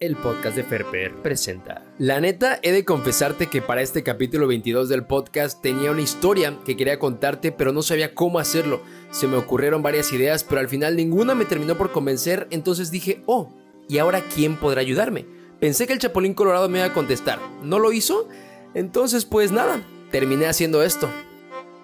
El podcast de Ferper presenta. La neta, he de confesarte que para este capítulo 22 del podcast tenía una historia que quería contarte, pero no sabía cómo hacerlo. Se me ocurrieron varias ideas, pero al final ninguna me terminó por convencer, entonces dije, oh, ¿y ahora quién podrá ayudarme? Pensé que el Chapulín Colorado me iba a contestar. ¿No lo hizo? Entonces, pues nada, terminé haciendo esto.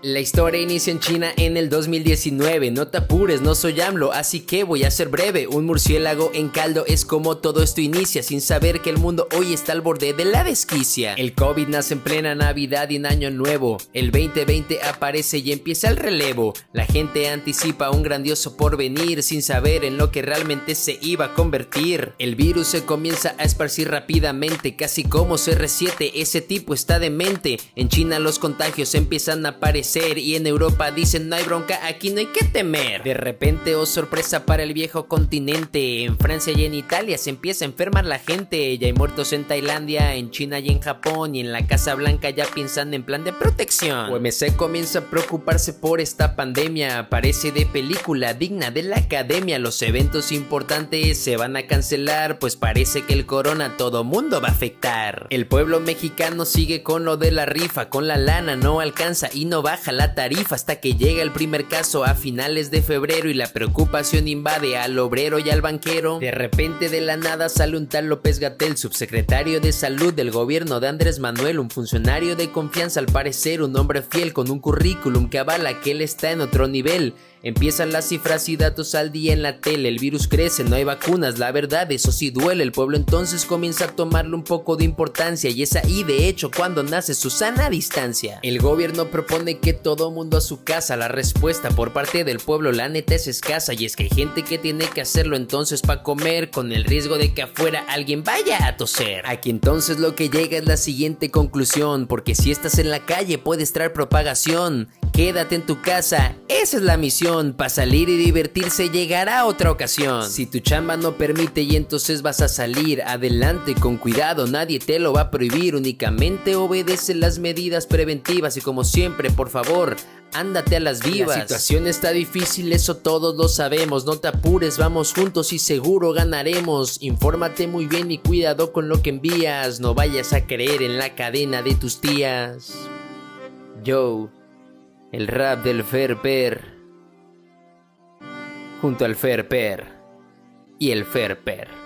La historia inicia en China en el 2019. No te apures, no soy AMLO, así que voy a ser breve. Un murciélago en caldo es como todo esto inicia, sin saber que el mundo hoy está al borde de la desquicia. El COVID nace en plena Navidad y en Año Nuevo. El 2020 aparece y empieza el relevo. La gente anticipa un grandioso porvenir sin saber en lo que realmente se iba a convertir. El virus se comienza a esparcir rápidamente, casi como CR7. Ese tipo está demente. En China los contagios empiezan a aparecer y en Europa dicen no hay bronca, aquí no hay que temer. De repente, oh sorpresa para el viejo continente, en Francia y en Italia se empieza a enfermar la gente, ya hay muertos en Tailandia, en China y en Japón y en la Casa Blanca ya piensan en plan de protección. OMC comienza a preocuparse por esta pandemia, parece de película digna de la academia, los eventos importantes se van a cancelar, pues parece que el corona todo mundo va a afectar. El pueblo mexicano sigue con lo de la rifa, con la lana no alcanza y no baja la tarifa hasta que llega el primer caso a finales de febrero y la preocupación invade al obrero y al banquero. De repente de la nada sale un tal López Gatel, subsecretario de salud del gobierno de Andrés Manuel, un funcionario de confianza al parecer, un hombre fiel con un currículum que avala que él está en otro nivel. Empiezan las cifras y datos al día en la tele, el virus crece, no hay vacunas, la verdad, eso sí duele, el pueblo entonces comienza a tomarle un poco de importancia y es ahí de hecho cuando nace su sana distancia. El gobierno propone que todo mundo a su casa, la respuesta por parte del pueblo la neta es escasa y es que hay gente que tiene que hacerlo entonces para comer con el riesgo de que afuera alguien vaya a toser. Aquí entonces lo que llega es la siguiente conclusión, porque si estás en la calle puedes traer propagación. Quédate en tu casa, esa es la misión, para salir y divertirse llegará otra ocasión. Si tu chamba no permite y entonces vas a salir, adelante con cuidado, nadie te lo va a prohibir, únicamente obedece las medidas preventivas y como siempre, por favor, ándate a las vivas. La situación está difícil, eso todos lo sabemos. No te apures, vamos juntos y seguro ganaremos. Infórmate muy bien y cuidado con lo que envías. No vayas a creer en la cadena de tus tías. Yo el rap del Ferper junto al Ferper y el Ferper.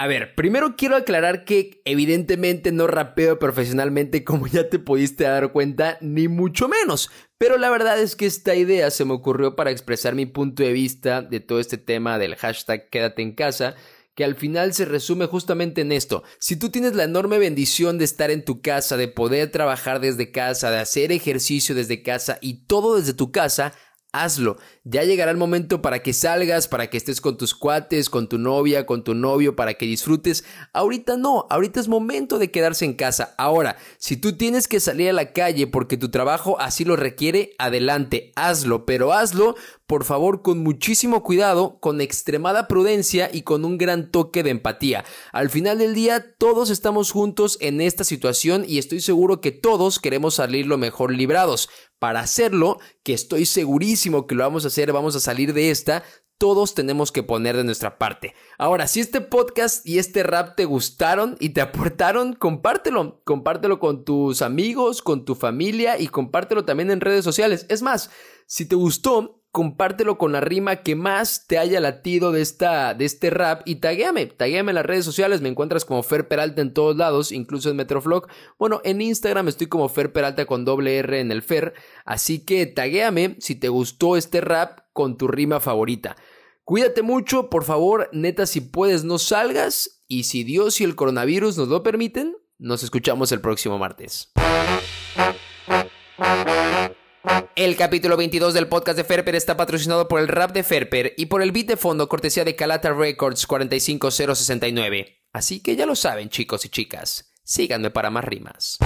A ver, primero quiero aclarar que evidentemente no rapeo profesionalmente como ya te pudiste dar cuenta, ni mucho menos. Pero la verdad es que esta idea se me ocurrió para expresar mi punto de vista de todo este tema del hashtag quédate en casa que al final se resume justamente en esto. Si tú tienes la enorme bendición de estar en tu casa, de poder trabajar desde casa, de hacer ejercicio desde casa y todo desde tu casa, hazlo. Ya llegará el momento para que salgas, para que estés con tus cuates, con tu novia, con tu novio, para que disfrutes. Ahorita no, ahorita es momento de quedarse en casa. Ahora, si tú tienes que salir a la calle porque tu trabajo así lo requiere, adelante, hazlo, pero hazlo por favor con muchísimo cuidado, con extremada prudencia y con un gran toque de empatía. Al final del día todos estamos juntos en esta situación y estoy seguro que todos queremos salir lo mejor librados. Para hacerlo, que estoy segurísimo que lo vamos a hacer, vamos a salir de esta, todos tenemos que poner de nuestra parte. Ahora, si este podcast y este rap te gustaron y te aportaron, compártelo. Compártelo con tus amigos, con tu familia y compártelo también en redes sociales. Es más, si te gustó, compártelo con la rima que más te haya latido de, esta, de este rap y taguéame, taguéame en las redes sociales, me encuentras como Fer Peralta en todos lados, incluso en Metroflog. Bueno, en Instagram estoy como Fer Peralta con doble R en el Fer, así que taguéame si te gustó este rap con tu rima favorita. Cuídate mucho, por favor, neta, si puedes no salgas y si Dios y el coronavirus nos lo permiten, nos escuchamos el próximo martes. El capítulo 22 del podcast de Ferper está patrocinado por el rap de Ferper y por el beat de fondo cortesía de Calata Records 45069. Así que ya lo saben chicos y chicas, síganme para más rimas.